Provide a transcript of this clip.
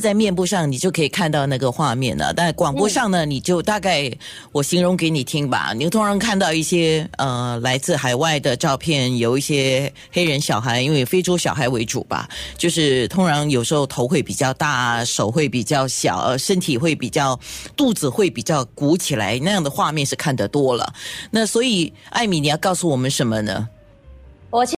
在面部上，你就可以看到那个画面了。但广播上呢，你就大概我形容给你听吧。你通常看到一些呃来自海外的照片，有一些黑人小孩，因为非洲小孩为主吧，就是通常有时候头会比较大，手会比较小，呃身体会比较，肚子会比较鼓起来，那样的画面是看得多了。那所以艾米，你要告诉我们什么呢？我。